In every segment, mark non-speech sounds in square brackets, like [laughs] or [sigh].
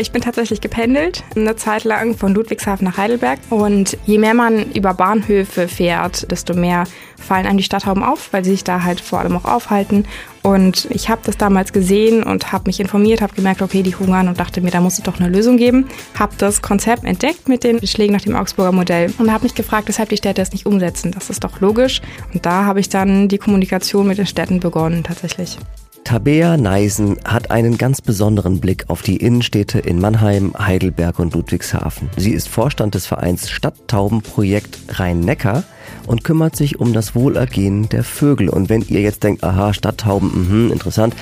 Ich bin tatsächlich gependelt, eine Zeit lang von Ludwigshafen nach Heidelberg. Und je mehr man über Bahnhöfe fährt, desto mehr fallen einem die Stadthauben auf, weil sie sich da halt vor allem auch aufhalten. Und ich habe das damals gesehen und habe mich informiert, habe gemerkt, okay, die hungern und dachte mir, da muss es doch eine Lösung geben. Habe das Konzept entdeckt mit den Schlägen nach dem Augsburger Modell und habe mich gefragt, weshalb die Städte es nicht umsetzen. Das ist doch logisch. Und da habe ich dann die Kommunikation mit den Städten begonnen tatsächlich. Tabea Neisen hat einen ganz besonderen Blick auf die Innenstädte in Mannheim, Heidelberg und Ludwigshafen. Sie ist Vorstand des Vereins Stadttaubenprojekt Rhein-Neckar und kümmert sich um das Wohlergehen der Vögel. Und wenn ihr jetzt denkt, aha, Stadttauben, mh, interessant,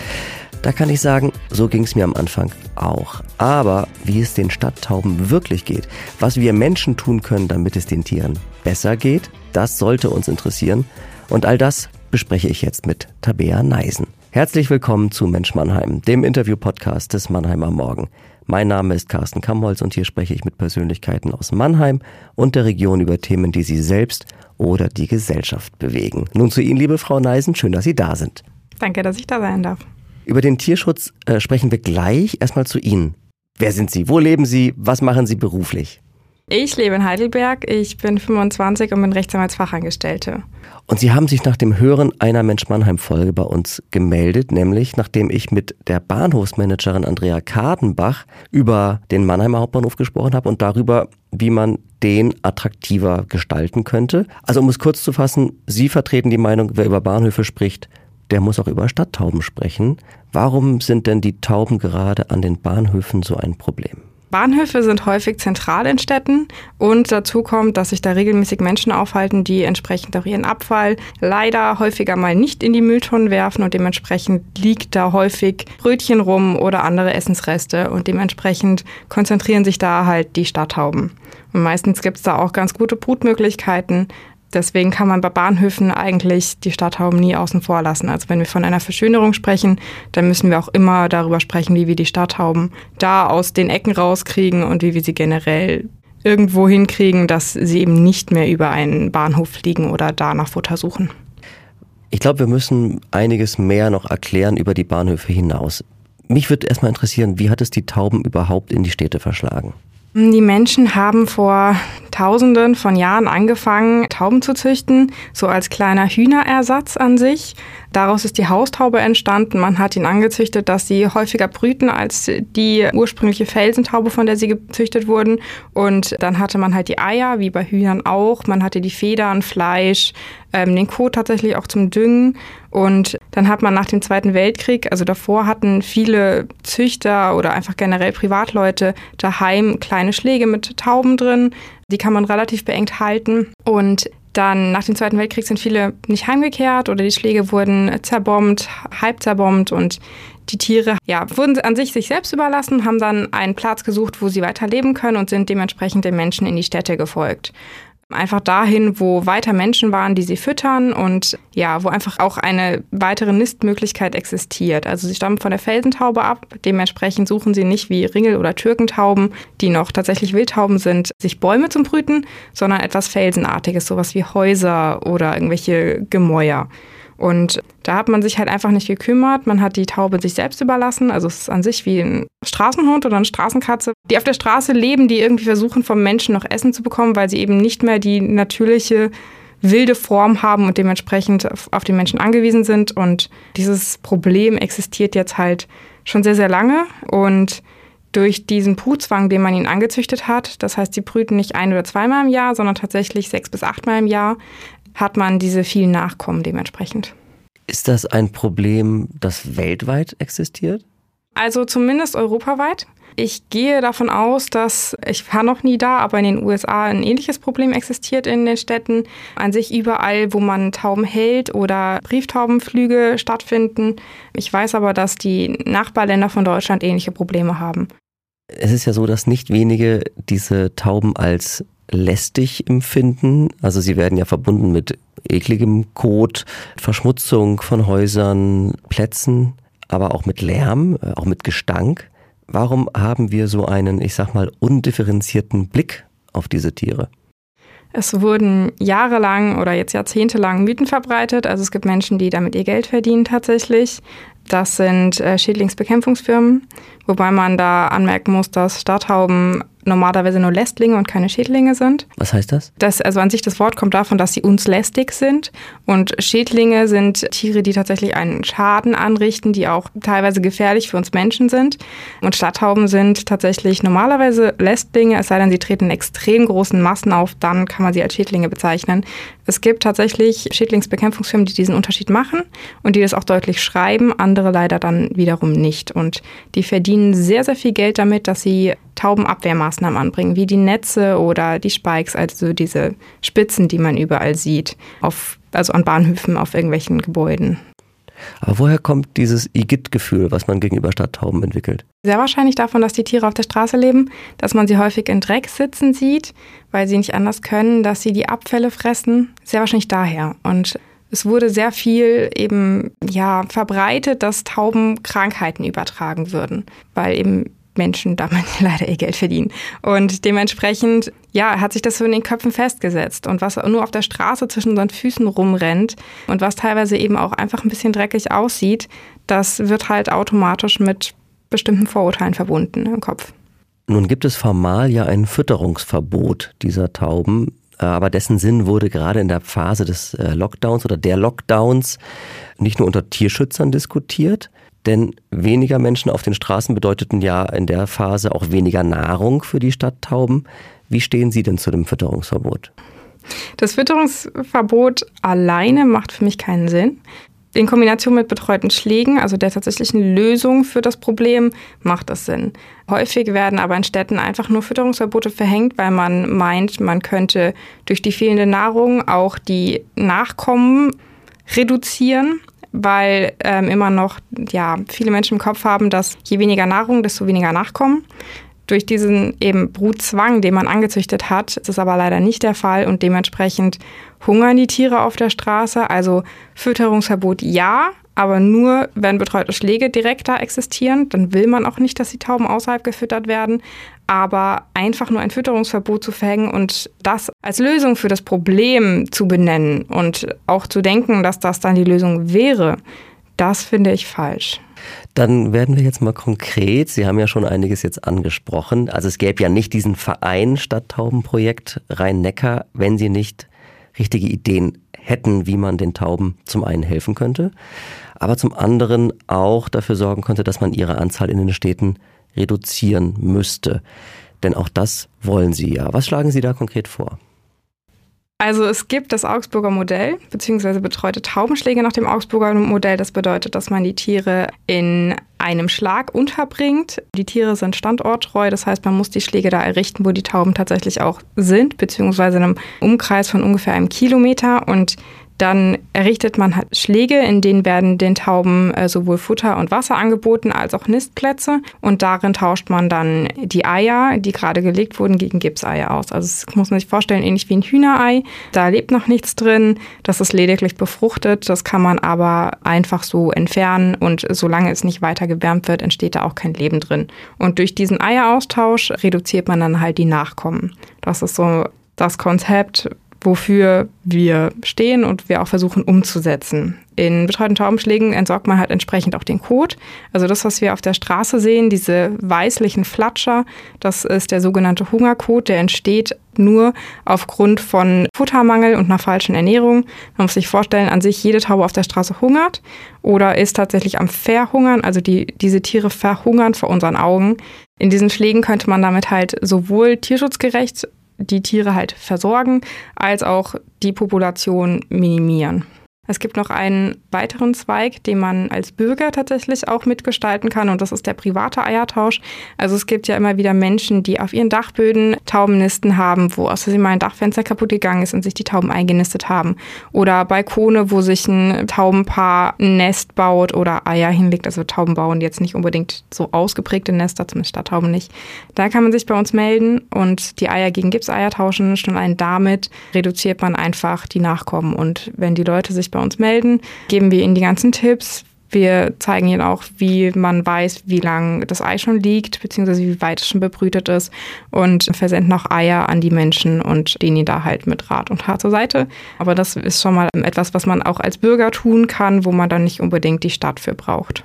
da kann ich sagen, so ging es mir am Anfang auch. Aber wie es den Stadttauben wirklich geht, was wir Menschen tun können, damit es den Tieren besser geht, das sollte uns interessieren. Und all das bespreche ich jetzt mit Tabea Neisen. Herzlich willkommen zu Mensch Mannheim, dem Interview-Podcast des Mannheimer Morgen. Mein Name ist Carsten Kamholz und hier spreche ich mit Persönlichkeiten aus Mannheim und der Region über Themen, die Sie selbst oder die Gesellschaft bewegen. Nun zu Ihnen, liebe Frau Neisen, schön, dass Sie da sind. Danke, dass ich da sein darf. Über den Tierschutz äh, sprechen wir gleich. Erstmal zu Ihnen. Wer sind Sie? Wo leben Sie? Was machen Sie beruflich? Ich lebe in Heidelberg, ich bin 25 und bin Rechtsanwaltsfachangestellte. Und Sie haben sich nach dem Hören einer Mensch-Mannheim-Folge bei uns gemeldet, nämlich nachdem ich mit der Bahnhofsmanagerin Andrea Kartenbach über den Mannheimer Hauptbahnhof gesprochen habe und darüber, wie man den attraktiver gestalten könnte. Also um es kurz zu fassen, Sie vertreten die Meinung, wer über Bahnhöfe spricht, der muss auch über Stadttauben sprechen. Warum sind denn die Tauben gerade an den Bahnhöfen so ein Problem? Bahnhöfe sind häufig zentral in Städten und dazu kommt, dass sich da regelmäßig Menschen aufhalten, die entsprechend auch ihren Abfall leider häufiger mal nicht in die Mülltonnen werfen und dementsprechend liegt da häufig Brötchen rum oder andere Essensreste und dementsprechend konzentrieren sich da halt die Stadthauben. Und meistens gibt es da auch ganz gute Brutmöglichkeiten, Deswegen kann man bei Bahnhöfen eigentlich die Stadthauben nie außen vor lassen. Also wenn wir von einer Verschönerung sprechen, dann müssen wir auch immer darüber sprechen, wie wir die Stadthauben da aus den Ecken rauskriegen und wie wir sie generell irgendwo hinkriegen, dass sie eben nicht mehr über einen Bahnhof fliegen oder da nach Futter suchen. Ich glaube, wir müssen einiges mehr noch erklären über die Bahnhöfe hinaus. Mich würde erstmal interessieren, wie hat es die Tauben überhaupt in die Städte verschlagen? Die Menschen haben vor Tausenden von Jahren angefangen, Tauben zu züchten, so als kleiner Hühnerersatz an sich. Daraus ist die Haustaube entstanden. Man hat ihn angezüchtet, dass sie häufiger brüten als die ursprüngliche Felsentaube, von der sie gezüchtet wurden. Und dann hatte man halt die Eier, wie bei Hühnern auch. Man hatte die Federn, Fleisch, ähm, den Kot tatsächlich auch zum Düngen. Und dann hat man nach dem Zweiten Weltkrieg, also davor hatten viele Züchter oder einfach generell Privatleute daheim kleine Schläge mit Tauben drin. Die kann man relativ beengt halten. Und dann nach dem Zweiten Weltkrieg sind viele nicht heimgekehrt oder die Schläge wurden zerbombt, halb zerbombt und die Tiere ja, wurden an sich sich selbst überlassen, haben dann einen Platz gesucht, wo sie weiter leben können und sind dementsprechend den Menschen in die Städte gefolgt. Einfach dahin, wo weiter Menschen waren, die sie füttern und ja, wo einfach auch eine weitere Nistmöglichkeit existiert. Also sie stammen von der Felsentaube ab, dementsprechend suchen sie nicht wie Ringel- oder Türkentauben, die noch tatsächlich Wildtauben sind, sich Bäume zum Brüten, sondern etwas Felsenartiges, sowas wie Häuser oder irgendwelche Gemäuer. Und da hat man sich halt einfach nicht gekümmert. Man hat die Taube sich selbst überlassen. Also es ist an sich wie ein Straßenhund oder eine Straßenkatze, die auf der Straße leben, die irgendwie versuchen, vom Menschen noch Essen zu bekommen, weil sie eben nicht mehr die natürliche wilde Form haben und dementsprechend auf die Menschen angewiesen sind. Und dieses Problem existiert jetzt halt schon sehr, sehr lange. Und durch diesen Brutzwang, den man ihnen angezüchtet hat, das heißt, sie brüten nicht ein oder zweimal im Jahr, sondern tatsächlich sechs bis achtmal im Jahr, hat man diese vielen Nachkommen dementsprechend. Ist das ein Problem, das weltweit existiert? Also zumindest europaweit. Ich gehe davon aus, dass, ich war noch nie da, aber in den USA ein ähnliches Problem existiert in den Städten. An sich überall, wo man Tauben hält oder Brieftaubenflüge stattfinden. Ich weiß aber, dass die Nachbarländer von Deutschland ähnliche Probleme haben. Es ist ja so, dass nicht wenige diese Tauben als lästig empfinden. Also sie werden ja verbunden mit ekligem Kot, Verschmutzung von Häusern, Plätzen, aber auch mit Lärm, äh, auch mit Gestank. Warum haben wir so einen, ich sag mal, undifferenzierten Blick auf diese Tiere? Es wurden jahrelang oder jetzt jahrzehntelang Mythen verbreitet. Also es gibt Menschen, die damit ihr Geld verdienen tatsächlich. Das sind äh, Schädlingsbekämpfungsfirmen, wobei man da anmerken muss, dass Stadthauben normalerweise nur Lästlinge und keine Schädlinge sind. Was heißt das? das? Also an sich das Wort kommt davon, dass sie uns lästig sind. Und Schädlinge sind Tiere, die tatsächlich einen Schaden anrichten, die auch teilweise gefährlich für uns Menschen sind. Und Stadthauben sind tatsächlich normalerweise Lästlinge, es sei denn, sie treten in extrem großen Massen auf, dann kann man sie als Schädlinge bezeichnen. Es gibt tatsächlich Schädlingsbekämpfungsfirmen, die diesen Unterschied machen und die das auch deutlich schreiben, andere leider dann wiederum nicht. Und die verdienen sehr, sehr viel Geld damit, dass sie Taubenabwehrmaßnahmen anbringen, wie die Netze oder die Spikes, also diese Spitzen, die man überall sieht, auf, also an Bahnhöfen, auf irgendwelchen Gebäuden. Aber woher kommt dieses Igitt-Gefühl, was man gegenüber Stadttauben entwickelt? Sehr wahrscheinlich davon, dass die Tiere auf der Straße leben, dass man sie häufig in Dreck sitzen sieht, weil sie nicht anders können, dass sie die Abfälle fressen. Sehr wahrscheinlich daher. Und es wurde sehr viel eben ja verbreitet, dass Tauben Krankheiten übertragen würden, weil eben Menschen damit [laughs] leider ihr Geld verdienen. Und dementsprechend, ja, hat sich das so in den Köpfen festgesetzt. Und was nur auf der Straße zwischen unseren Füßen rumrennt und was teilweise eben auch einfach ein bisschen dreckig aussieht, das wird halt automatisch mit bestimmten Vorurteilen verbunden im Kopf. Nun gibt es formal ja ein Fütterungsverbot dieser Tauben, aber dessen Sinn wurde gerade in der Phase des äh, Lockdowns oder der Lockdowns nicht nur unter Tierschützern diskutiert, denn weniger Menschen auf den Straßen bedeuteten ja in der Phase auch weniger Nahrung für die Stadttauben. Wie stehen Sie denn zu dem Fütterungsverbot? Das Fütterungsverbot alleine macht für mich keinen Sinn. In Kombination mit betreuten Schlägen, also der tatsächlichen Lösung für das Problem, macht das Sinn. Häufig werden aber in Städten einfach nur Fütterungsverbote verhängt, weil man meint, man könnte durch die fehlende Nahrung auch die Nachkommen reduzieren weil ähm, immer noch ja, viele Menschen im Kopf haben, dass je weniger Nahrung, desto weniger Nachkommen. Durch diesen eben Brutzwang, den man angezüchtet hat, ist es aber leider nicht der Fall und dementsprechend hungern die Tiere auf der Straße. Also Fütterungsverbot ja, aber nur, wenn betreute Schläge direkt da existieren. Dann will man auch nicht, dass die Tauben außerhalb gefüttert werden. Aber einfach nur ein Fütterungsverbot zu verhängen und das als Lösung für das Problem zu benennen und auch zu denken, dass das dann die Lösung wäre, das finde ich falsch. Dann werden wir jetzt mal konkret. Sie haben ja schon einiges jetzt angesprochen. Also es gäbe ja nicht diesen Verein Stadttaubenprojekt Rhein-Neckar, wenn Sie nicht richtige Ideen hätten, wie man den Tauben zum einen helfen könnte aber zum anderen auch dafür sorgen könnte, dass man ihre Anzahl in den Städten reduzieren müsste. Denn auch das wollen Sie ja. Was schlagen Sie da konkret vor? Also es gibt das Augsburger Modell, beziehungsweise betreute Taubenschläge nach dem Augsburger Modell. Das bedeutet, dass man die Tiere in einem Schlag unterbringt. Die Tiere sind standorttreu, das heißt, man muss die Schläge da errichten, wo die Tauben tatsächlich auch sind, beziehungsweise in einem Umkreis von ungefähr einem Kilometer. Und dann errichtet man halt Schläge, in denen werden den Tauben äh, sowohl Futter und Wasser angeboten als auch Nistplätze. Und darin tauscht man dann die Eier, die gerade gelegt wurden, gegen Gipseier aus. Also das muss man sich vorstellen, ähnlich wie ein Hühnerei. Da lebt noch nichts drin. Das ist lediglich befruchtet. Das kann man aber einfach so entfernen. Und solange es nicht weiter gewärmt wird, entsteht da auch kein Leben drin. Und durch diesen Eieraustausch reduziert man dann halt die Nachkommen. Das ist so das Konzept, wofür wir stehen und wir auch versuchen umzusetzen. In betreuten Taubenschlägen entsorgt man halt entsprechend auch den Kot. Also das, was wir auf der Straße sehen, diese weißlichen Flatscher, das ist der sogenannte Hungerkot, der entsteht nur aufgrund von Futtermangel und einer falschen Ernährung. Man muss sich vorstellen, an sich jede Taube auf der Straße hungert oder ist tatsächlich am Verhungern. Also die, diese Tiere verhungern vor unseren Augen. In diesen Schlägen könnte man damit halt sowohl tierschutzgerecht die Tiere halt versorgen, als auch die Population minimieren. Es gibt noch einen weiteren Zweig, den man als Bürger tatsächlich auch mitgestalten kann und das ist der private Eiertausch. Also es gibt ja immer wieder Menschen, die auf ihren Dachböden Taubennisten haben, wo aus Versehen mal ein Dachfenster kaputt gegangen ist und sich die Tauben eingenistet haben. Oder Balkone, wo sich ein Taubenpaar ein Nest baut oder Eier hinlegt. Also Tauben bauen jetzt nicht unbedingt so ausgeprägte Nester, zumindest Stadttauben nicht. Da kann man sich bei uns melden und die Eier gegen Gipseier tauschen. Schon allein damit reduziert man einfach die Nachkommen. Und wenn die Leute sich bei uns melden, geben wir ihnen die ganzen Tipps. Wir zeigen ihnen auch, wie man weiß, wie lang das Ei schon liegt, beziehungsweise wie weit es schon bebrütet ist und versenden auch Eier an die Menschen und stehen ihnen da halt mit Rat und Haar zur Seite. Aber das ist schon mal etwas, was man auch als Bürger tun kann, wo man dann nicht unbedingt die Stadt für braucht.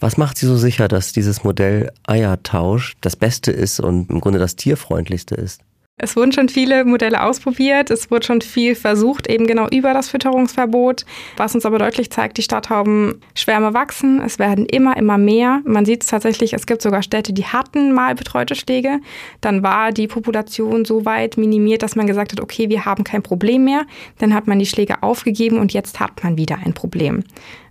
Was macht Sie so sicher, dass dieses Modell Eiertausch das Beste ist und im Grunde das tierfreundlichste ist? Es wurden schon viele Modelle ausprobiert, es wurde schon viel versucht, eben genau über das Fütterungsverbot, was uns aber deutlich zeigt, die Stadthaubenschwärme wachsen, es werden immer, immer mehr. Man sieht es tatsächlich, es gibt sogar Städte, die hatten mal betreute Schläge. Dann war die Population so weit minimiert, dass man gesagt hat, okay, wir haben kein Problem mehr. Dann hat man die Schläge aufgegeben und jetzt hat man wieder ein Problem.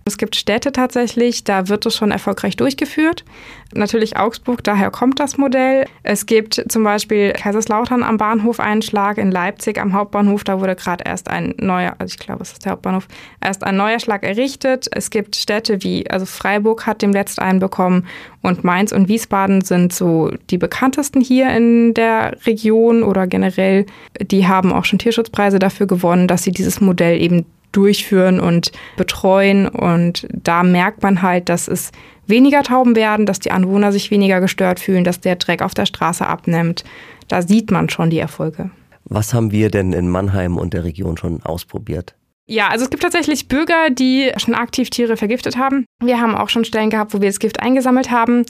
Es gibt Städte tatsächlich, da wird es schon erfolgreich durchgeführt. Natürlich Augsburg, daher kommt das Modell. Es gibt zum Beispiel Kaiserslautern am Bahnhof einen Schlag, in Leipzig am Hauptbahnhof, da wurde gerade erst ein neuer, also ich glaube, es ist der Hauptbahnhof, erst ein neuer Schlag errichtet. Es gibt Städte wie, also Freiburg hat dem letzt einen bekommen und Mainz und Wiesbaden sind so die bekanntesten hier in der Region oder generell. Die haben auch schon Tierschutzpreise dafür gewonnen, dass sie dieses Modell eben durchführen und betreuen. Und da merkt man halt, dass es weniger Tauben werden, dass die Anwohner sich weniger gestört fühlen, dass der Dreck auf der Straße abnimmt. Da sieht man schon die Erfolge. Was haben wir denn in Mannheim und der Region schon ausprobiert? Ja, also es gibt tatsächlich Bürger, die schon aktiv Tiere vergiftet haben. Wir haben auch schon Stellen gehabt, wo wir das Gift eingesammelt haben.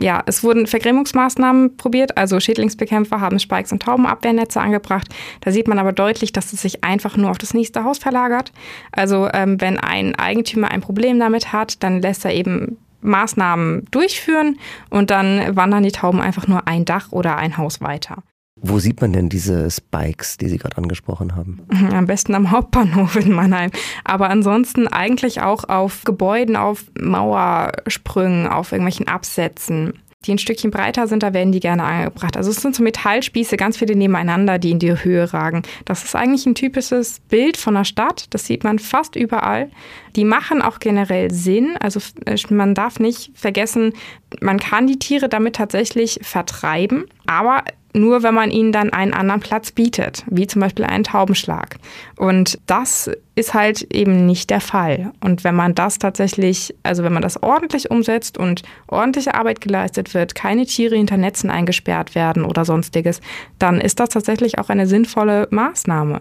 Ja, es wurden Vergrämungsmaßnahmen probiert, also Schädlingsbekämpfer haben Spikes und Taubenabwehrnetze angebracht. Da sieht man aber deutlich, dass es sich einfach nur auf das nächste Haus verlagert. Also ähm, wenn ein Eigentümer ein Problem damit hat, dann lässt er eben Maßnahmen durchführen und dann wandern die Tauben einfach nur ein Dach oder ein Haus weiter. Wo sieht man denn diese Spikes, die Sie gerade angesprochen haben? Am besten am Hauptbahnhof in Mannheim. Aber ansonsten eigentlich auch auf Gebäuden, auf Mauersprüngen, auf irgendwelchen Absätzen die ein Stückchen breiter sind, da werden die gerne angebracht. Also es sind so Metallspieße, ganz viele nebeneinander, die in die Höhe ragen. Das ist eigentlich ein typisches Bild von einer Stadt. Das sieht man fast überall. Die machen auch generell Sinn. Also äh, man darf nicht vergessen, man kann die Tiere damit tatsächlich vertreiben, aber nur wenn man ihnen dann einen anderen Platz bietet, wie zum Beispiel einen Taubenschlag. Und das ist halt eben nicht der Fall. Und wenn man das tatsächlich, also wenn man das ordentlich umsetzt und ordentliche Arbeit geleistet wird, keine Tiere hinter Netzen eingesperrt werden oder sonstiges, dann ist das tatsächlich auch eine sinnvolle Maßnahme.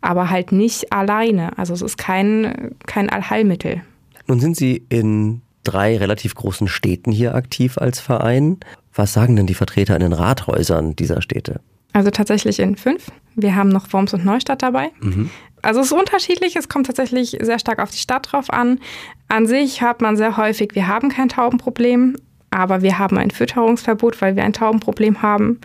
Aber halt nicht alleine. Also es ist kein, kein Allheilmittel. Nun sind Sie in drei relativ großen Städten hier aktiv als Verein. Was sagen denn die Vertreter in den Rathäusern dieser Städte? Also tatsächlich in fünf. Wir haben noch Worms und Neustadt dabei. Mhm. Also es ist unterschiedlich, es kommt tatsächlich sehr stark auf die Stadt drauf an. An sich hört man sehr häufig, wir haben kein Taubenproblem, aber wir haben ein Fütterungsverbot, weil wir ein Taubenproblem haben.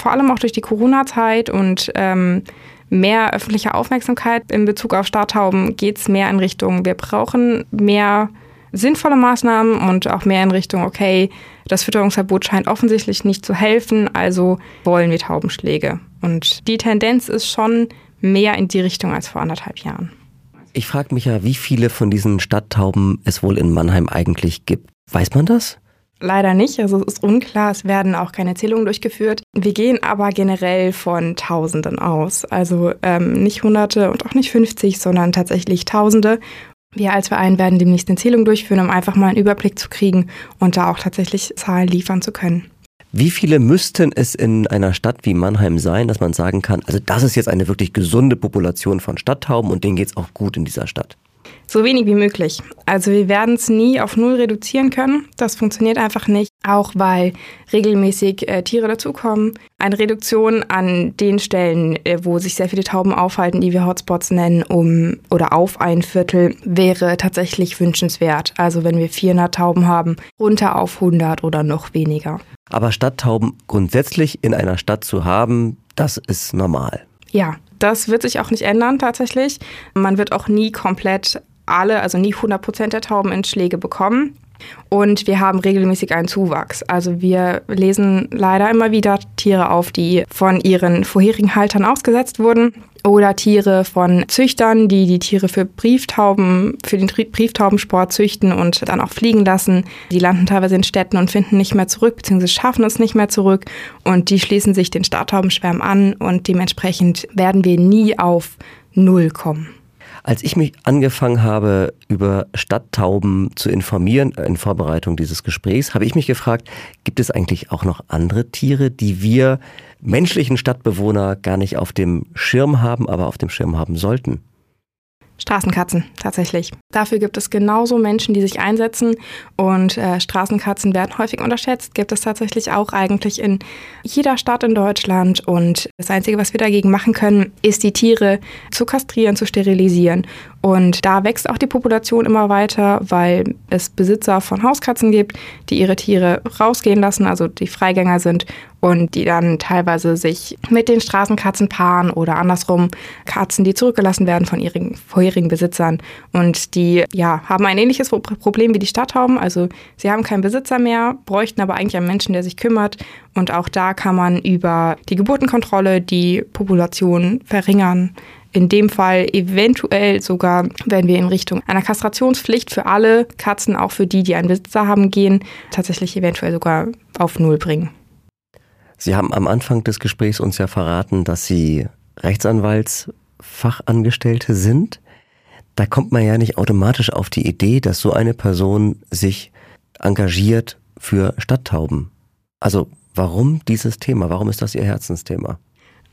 Vor allem auch durch die Corona-Zeit und ähm, mehr öffentliche Aufmerksamkeit in Bezug auf Starttauben geht es mehr in Richtung, wir brauchen mehr sinnvolle Maßnahmen und auch mehr in Richtung, okay, das Fütterungsverbot scheint offensichtlich nicht zu helfen, also wollen wir Taubenschläge. Und die Tendenz ist schon mehr in die Richtung als vor anderthalb Jahren. Ich frage mich ja, wie viele von diesen Stadttauben es wohl in Mannheim eigentlich gibt. Weiß man das? Leider nicht, also es ist unklar, es werden auch keine Zählungen durchgeführt. Wir gehen aber generell von Tausenden aus. Also ähm, nicht Hunderte und auch nicht 50, sondern tatsächlich Tausende. Wir als Verein werden demnächst eine Zählung durchführen, um einfach mal einen Überblick zu kriegen und da auch tatsächlich Zahlen liefern zu können. Wie viele müssten es in einer Stadt wie Mannheim sein, dass man sagen kann, also das ist jetzt eine wirklich gesunde Population von Stadttauben und denen geht es auch gut in dieser Stadt? So wenig wie möglich. Also wir werden es nie auf Null reduzieren können. Das funktioniert einfach nicht, auch weil regelmäßig äh, Tiere dazukommen. Eine Reduktion an den Stellen, äh, wo sich sehr viele Tauben aufhalten, die wir Hotspots nennen, um oder auf ein Viertel, wäre tatsächlich wünschenswert. Also wenn wir 400 Tauben haben, runter auf 100 oder noch weniger. Aber Stadttauben grundsätzlich in einer Stadt zu haben, das ist normal. Ja, das wird sich auch nicht ändern tatsächlich. Man wird auch nie komplett alle, also nie 100 Prozent der Tauben in Schläge bekommen. Und wir haben regelmäßig einen Zuwachs. Also wir lesen leider immer wieder Tiere auf, die von ihren vorherigen Haltern ausgesetzt wurden oder Tiere von Züchtern, die die Tiere für Brieftauben, für den Brieftaubensport züchten und dann auch fliegen lassen. Die landen teilweise in Städten und finden nicht mehr zurück, beziehungsweise schaffen es nicht mehr zurück und die schließen sich den Starttaubenschwärm an und dementsprechend werden wir nie auf Null kommen. Als ich mich angefangen habe, über Stadttauben zu informieren äh, in Vorbereitung dieses Gesprächs, habe ich mich gefragt, gibt es eigentlich auch noch andere Tiere, die wir menschlichen Stadtbewohner gar nicht auf dem Schirm haben, aber auf dem Schirm haben sollten? Straßenkatzen, tatsächlich. Dafür gibt es genauso Menschen, die sich einsetzen und äh, Straßenkatzen werden häufig unterschätzt. Gibt es tatsächlich auch eigentlich in jeder Stadt in Deutschland und das Einzige, was wir dagegen machen können, ist die Tiere zu kastrieren, zu sterilisieren und da wächst auch die Population immer weiter, weil es Besitzer von Hauskatzen gibt, die ihre Tiere rausgehen lassen, also die Freigänger sind und die dann teilweise sich mit den Straßenkatzen paaren oder andersrum Katzen, die zurückgelassen werden von ihren vorherigen Besitzern und die ja haben ein ähnliches Problem wie die Stadthauben, also sie haben keinen Besitzer mehr, bräuchten aber eigentlich einen Menschen, der sich kümmert und auch da kann man über die Geburtenkontrolle die Population verringern in dem Fall eventuell sogar, wenn wir in Richtung einer Kastrationspflicht für alle Katzen, auch für die, die einen Besitzer haben, gehen, tatsächlich eventuell sogar auf Null bringen. Sie haben am Anfang des Gesprächs uns ja verraten, dass Sie Rechtsanwaltsfachangestellte sind. Da kommt man ja nicht automatisch auf die Idee, dass so eine Person sich engagiert für Stadttauben. Also warum dieses Thema? Warum ist das Ihr Herzensthema?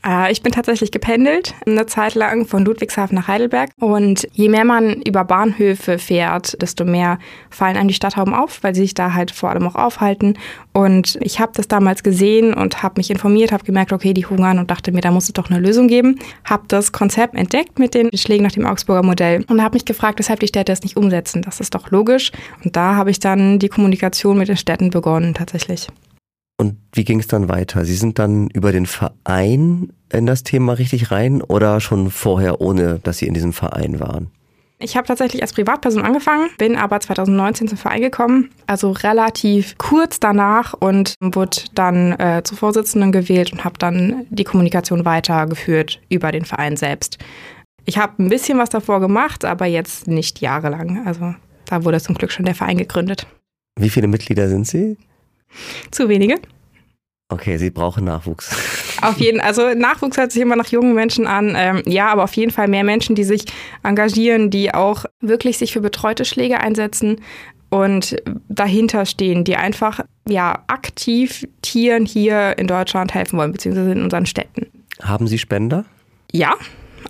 Äh, ich bin tatsächlich gependelt, eine Zeit lang von Ludwigshafen nach Heidelberg. Und je mehr man über Bahnhöfe fährt, desto mehr fallen einem die Stadthauben auf, weil sie sich da halt vor allem auch aufhalten. Und ich habe das damals gesehen und habe mich informiert, habe gemerkt, okay, die hungern und dachte mir, da muss es doch eine Lösung geben. Habe das Konzept entdeckt mit den Schlägen nach dem Augsburger Modell und habe mich gefragt, weshalb die Städte es nicht umsetzen. Das ist doch logisch. Und da habe ich dann die Kommunikation mit den Städten begonnen tatsächlich. Und wie ging es dann weiter? Sie sind dann über den Verein in das Thema richtig rein oder schon vorher, ohne dass Sie in diesem Verein waren? Ich habe tatsächlich als Privatperson angefangen, bin aber 2019 zum Verein gekommen, also relativ kurz danach und wurde dann äh, zur Vorsitzenden gewählt und habe dann die Kommunikation weitergeführt über den Verein selbst. Ich habe ein bisschen was davor gemacht, aber jetzt nicht jahrelang. Also da wurde zum Glück schon der Verein gegründet. Wie viele Mitglieder sind Sie? Zu wenige. Okay, Sie brauchen Nachwuchs. Auf jeden also Nachwuchs hört sich immer nach jungen Menschen an. Ähm, ja, aber auf jeden Fall mehr Menschen, die sich engagieren, die auch wirklich sich für betreute Schläge einsetzen und dahinter stehen, die einfach ja aktiv Tieren hier in Deutschland helfen wollen, beziehungsweise in unseren Städten. Haben Sie Spender? Ja,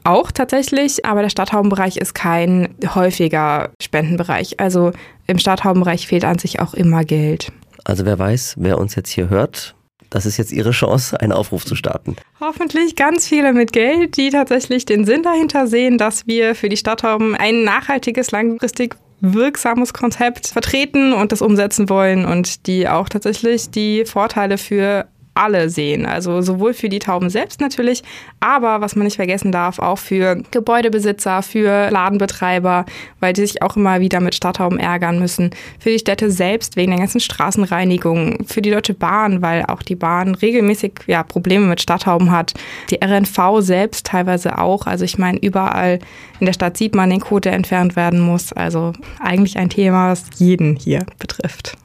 auch tatsächlich, aber der Stadthaubenbereich ist kein häufiger Spendenbereich. Also im Stadthaubenbereich fehlt an sich auch immer Geld. Also wer weiß, wer uns jetzt hier hört, das ist jetzt Ihre Chance, einen Aufruf zu starten. Hoffentlich ganz viele mit Geld, die tatsächlich den Sinn dahinter sehen, dass wir für die Stadthauben ein nachhaltiges, langfristig wirksames Konzept vertreten und das umsetzen wollen und die auch tatsächlich die Vorteile für alle sehen. Also sowohl für die Tauben selbst natürlich, aber was man nicht vergessen darf, auch für Gebäudebesitzer, für Ladenbetreiber, weil die sich auch immer wieder mit Stadttauben ärgern müssen. Für die Städte selbst wegen der ganzen Straßenreinigung, für die Deutsche Bahn, weil auch die Bahn regelmäßig ja, Probleme mit Stadttauben hat. Die RNV selbst teilweise auch. Also ich meine, überall in der Stadt sieht man den Code, der entfernt werden muss. Also eigentlich ein Thema, das jeden hier betrifft.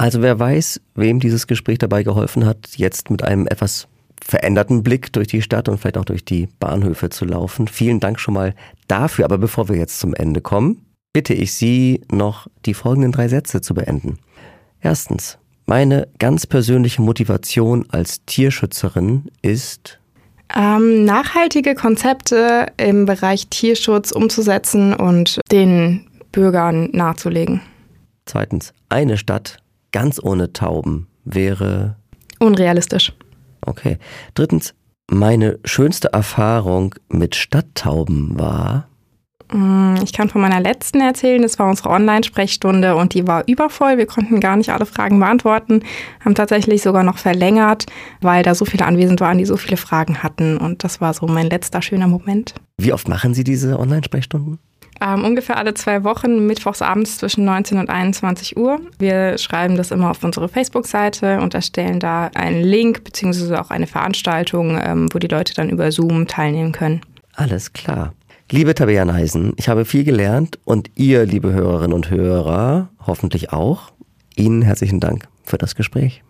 Also wer weiß, wem dieses Gespräch dabei geholfen hat, jetzt mit einem etwas veränderten Blick durch die Stadt und vielleicht auch durch die Bahnhöfe zu laufen. Vielen Dank schon mal dafür. Aber bevor wir jetzt zum Ende kommen, bitte ich Sie noch die folgenden drei Sätze zu beenden. Erstens, meine ganz persönliche Motivation als Tierschützerin ist, ähm, nachhaltige Konzepte im Bereich Tierschutz umzusetzen und den Bürgern nahezulegen. Zweitens, eine Stadt ganz ohne Tauben wäre. Unrealistisch. Okay. Drittens, meine schönste Erfahrung mit Stadttauben war. Mm, ich kann von meiner letzten erzählen. Das war unsere Online-Sprechstunde und die war übervoll. Wir konnten gar nicht alle Fragen beantworten, haben tatsächlich sogar noch verlängert, weil da so viele anwesend waren, die so viele Fragen hatten. Und das war so mein letzter schöner Moment. Wie oft machen Sie diese Online-Sprechstunden? Ähm, ungefähr alle zwei Wochen, mittwochs abends zwischen 19 und 21 Uhr. Wir schreiben das immer auf unsere Facebook-Seite und erstellen da einen Link beziehungsweise auch eine Veranstaltung, ähm, wo die Leute dann über Zoom teilnehmen können. Alles klar. Liebe Tabea Neisen, ich habe viel gelernt und ihr, liebe Hörerinnen und Hörer, hoffentlich auch. Ihnen herzlichen Dank für das Gespräch.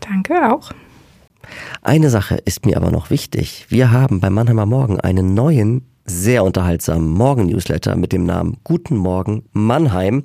Danke auch. Eine Sache ist mir aber noch wichtig. Wir haben beim Mannheimer Morgen einen neuen sehr unterhaltsamen Morgen-Newsletter mit dem Namen Guten Morgen Mannheim.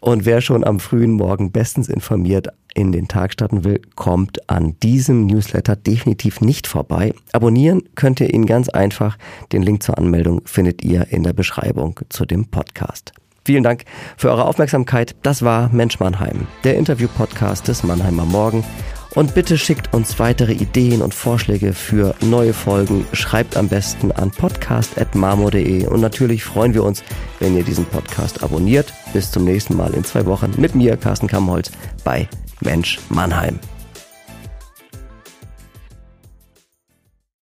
Und wer schon am frühen Morgen bestens informiert in den Tag starten will, kommt an diesem Newsletter definitiv nicht vorbei. Abonnieren könnt ihr ihn ganz einfach. Den Link zur Anmeldung findet ihr in der Beschreibung zu dem Podcast. Vielen Dank für eure Aufmerksamkeit. Das war Mensch Mannheim, der Interview-Podcast des Mannheimer Morgen. Und bitte schickt uns weitere Ideen und Vorschläge für neue Folgen. Schreibt am besten an podcast.marmo.de. Und natürlich freuen wir uns, wenn ihr diesen Podcast abonniert. Bis zum nächsten Mal in zwei Wochen mit mir, Carsten Kamholz, bei Mensch Mannheim.